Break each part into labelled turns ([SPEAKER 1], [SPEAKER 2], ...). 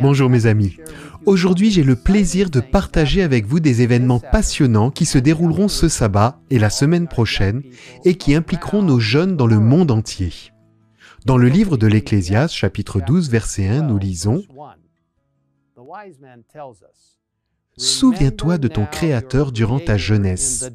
[SPEAKER 1] Bonjour mes amis. Aujourd'hui, j'ai le plaisir de partager avec vous des événements passionnants qui se dérouleront ce sabbat et la semaine prochaine et qui impliqueront nos jeunes dans le monde entier. Dans le livre de l'Ecclésiaste, chapitre 12, verset 1, nous lisons
[SPEAKER 2] Souviens-toi de ton Créateur durant ta jeunesse.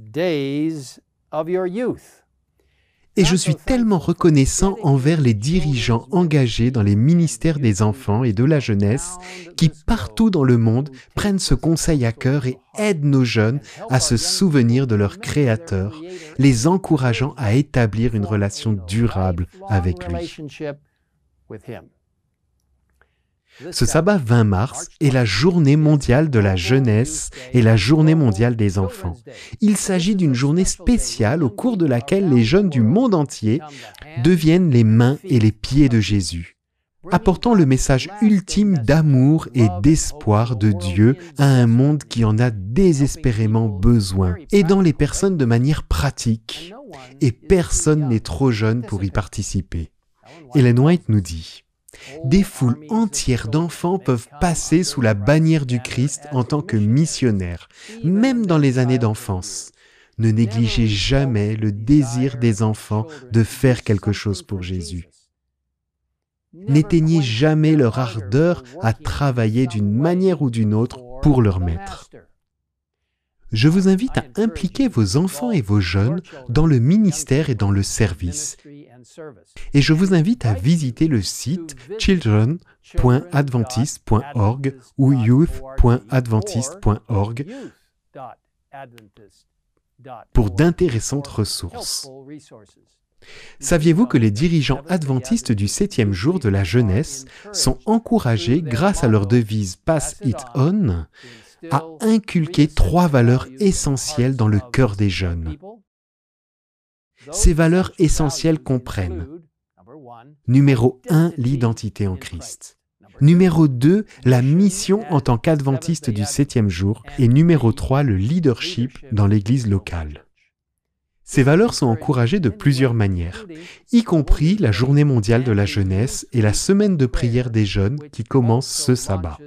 [SPEAKER 1] Et je suis tellement reconnaissant envers les dirigeants engagés dans les ministères des enfants et de la jeunesse qui partout dans le monde prennent ce conseil à cœur et aident nos jeunes à se souvenir de leur Créateur, les encourageant à établir une relation durable avec lui. Ce sabbat 20 mars est la journée mondiale de la jeunesse et la journée mondiale des enfants. Il s'agit d'une journée spéciale au cours de laquelle les jeunes du monde entier deviennent les mains et les pieds de Jésus, apportant le message ultime d'amour et d'espoir de Dieu à un monde qui en a désespérément besoin, aidant les personnes de manière pratique. Et personne n'est trop jeune pour y participer. Ellen White nous dit, des foules entières d'enfants peuvent passer sous la bannière du Christ en tant que missionnaires, même dans les années d'enfance. Ne négligez jamais le désir des enfants de faire quelque chose pour Jésus. N'éteignez jamais leur ardeur à travailler d'une manière ou d'une autre pour leur maître. Je vous invite à impliquer vos enfants et vos jeunes dans le ministère et dans le service. Et je vous invite à visiter le site children.adventist.org ou youth.adventist.org pour d'intéressantes ressources. Saviez-vous que les dirigeants adventistes du septième jour de la jeunesse sont encouragés, grâce à leur devise Pass It On, à inculquer trois valeurs essentielles dans le cœur des jeunes. Ces valeurs essentielles comprennent Numéro 1, l'identité en Christ. Numéro 2, la mission en tant qu'adventiste du septième jour. Et numéro 3, le leadership dans l'Église locale. Ces valeurs sont encouragées de plusieurs manières, y compris la journée mondiale de la jeunesse et la semaine de prière des jeunes qui commence ce sabbat.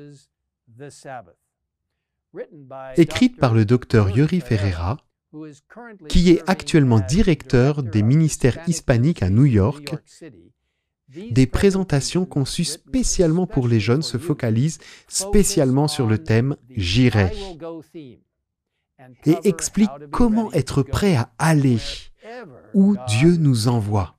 [SPEAKER 1] Écrite par le docteur Yuri Ferreira, qui est actuellement directeur des ministères hispaniques à New York, des présentations conçues spécialement pour les jeunes se focalisent spécialement sur le thème J'irai et expliquent comment être prêt à aller où Dieu nous envoie.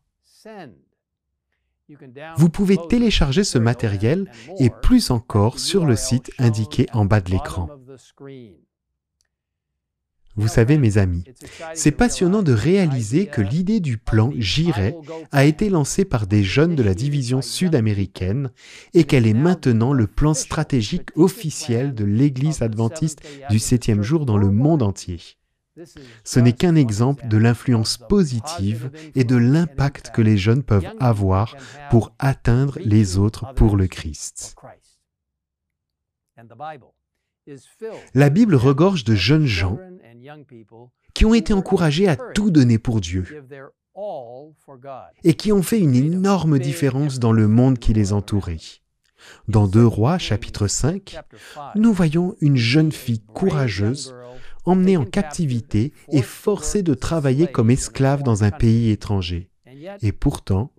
[SPEAKER 1] Vous pouvez télécharger ce matériel et plus encore sur le site indiqué en bas de l'écran. Vous savez, mes amis, c'est passionnant de réaliser que l'idée du plan J'irai a été lancée par des jeunes de la division sud-américaine et qu'elle est maintenant le plan stratégique officiel de l'Église adventiste du septième jour dans le monde entier. Ce n'est qu'un exemple de l'influence positive et de l'impact que les jeunes peuvent avoir pour atteindre les autres pour le Christ. La Bible regorge de jeunes gens qui ont été encouragés à tout donner pour Dieu et qui ont fait une énorme différence dans le monde qui les entourait. Dans 2 Rois chapitre 5, nous voyons une jeune fille courageuse emmenée en captivité et forcée de travailler comme esclave dans un pays étranger. Et pourtant,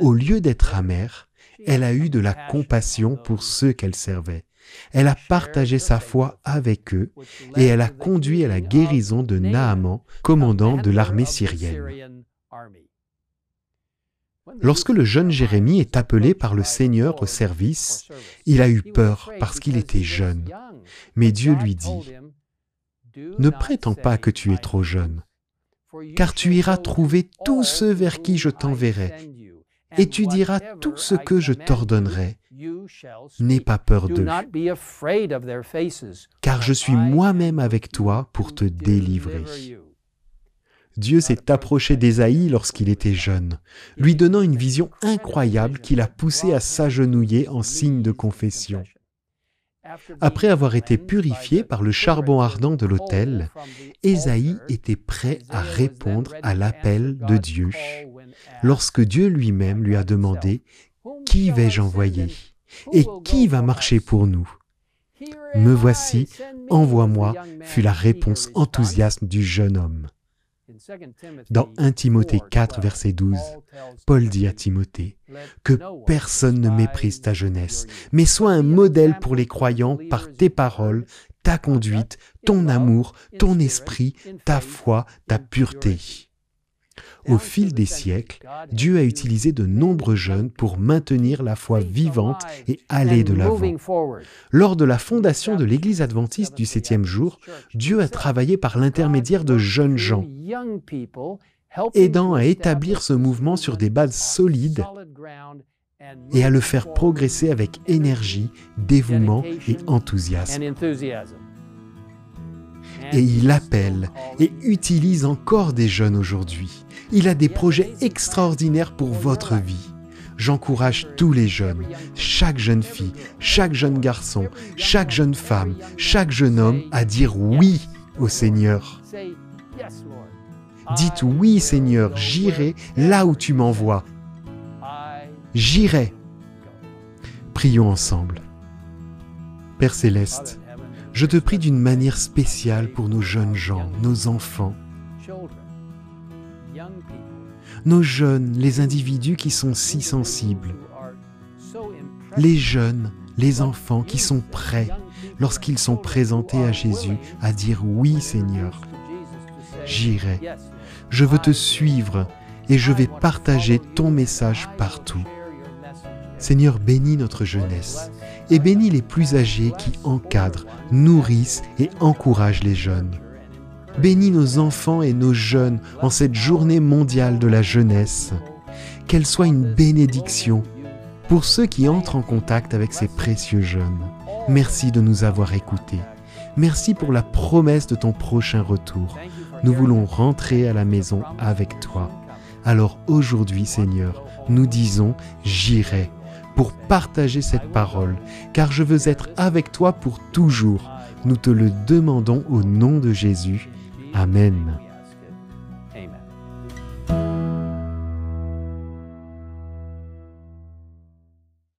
[SPEAKER 1] au lieu d'être amère, elle a eu de la compassion pour ceux qu'elle servait. Elle a partagé sa foi avec eux et elle a conduit à la guérison de Naaman, commandant de l'armée syrienne. Lorsque le jeune Jérémie est appelé par le Seigneur au service, il a eu peur parce qu'il était jeune. Mais Dieu lui dit, Ne prétends pas que tu es trop jeune, car tu iras trouver tous ceux vers qui je t'enverrai, et tu diras tout ce que je t'ordonnerai. N'aie pas peur d'eux, car je suis moi-même avec toi pour te délivrer. Dieu s'est approché d'Ésaïe lorsqu'il était jeune, lui donnant une vision incroyable qui l'a poussé à s'agenouiller en signe de confession. Après avoir été purifié par le charbon ardent de l'autel, Ésaïe était prêt à répondre à l'appel de Dieu. lorsque Dieu lui-même lui a demandé Qui vais-je envoyer Et qui va marcher pour nous? Me voici, envoie-moi, fut la réponse enthousiaste du jeune homme. Dans 1 Timothée 4, verset 12, Paul dit à Timothée, Que personne ne méprise ta jeunesse, mais sois un modèle pour les croyants par tes paroles, ta conduite, ton amour, ton esprit, ta foi, ta pureté. Au fil des siècles, Dieu a utilisé de nombreux jeunes pour maintenir la foi vivante et aller de l'avant. Lors de la fondation de l'Église adventiste du septième jour, Dieu a travaillé par l'intermédiaire de jeunes gens, aidant à établir ce mouvement sur des bases solides et à le faire progresser avec énergie, dévouement et enthousiasme et il appelle et utilise encore des jeunes aujourd'hui. Il a des projets extraordinaires pour votre vie. J'encourage tous les jeunes, chaque jeune fille, chaque jeune garçon, chaque jeune femme, chaque jeune homme à dire oui au Seigneur. Dites oui Seigneur, j'irai là où tu m'envoies. J'irai. Prions ensemble. Père céleste, je te prie d'une manière spéciale pour nos jeunes gens, nos enfants, nos jeunes, les individus qui sont si sensibles, les jeunes, les enfants qui sont prêts lorsqu'ils sont présentés à Jésus à dire oui Seigneur, j'irai, je veux te suivre et je vais partager ton message partout. Seigneur, bénis notre jeunesse et bénis les plus âgés qui encadrent, nourrissent et encouragent les jeunes. Bénis nos enfants et nos jeunes en cette journée mondiale de la jeunesse. Qu'elle soit une bénédiction pour ceux qui entrent en contact avec ces précieux jeunes. Merci de nous avoir écoutés. Merci pour la promesse de ton prochain retour. Nous voulons rentrer à la maison avec toi. Alors aujourd'hui, Seigneur, nous disons, j'irai pour partager cette parole, car je veux être avec toi pour toujours. Nous te le demandons au nom de Jésus. Amen.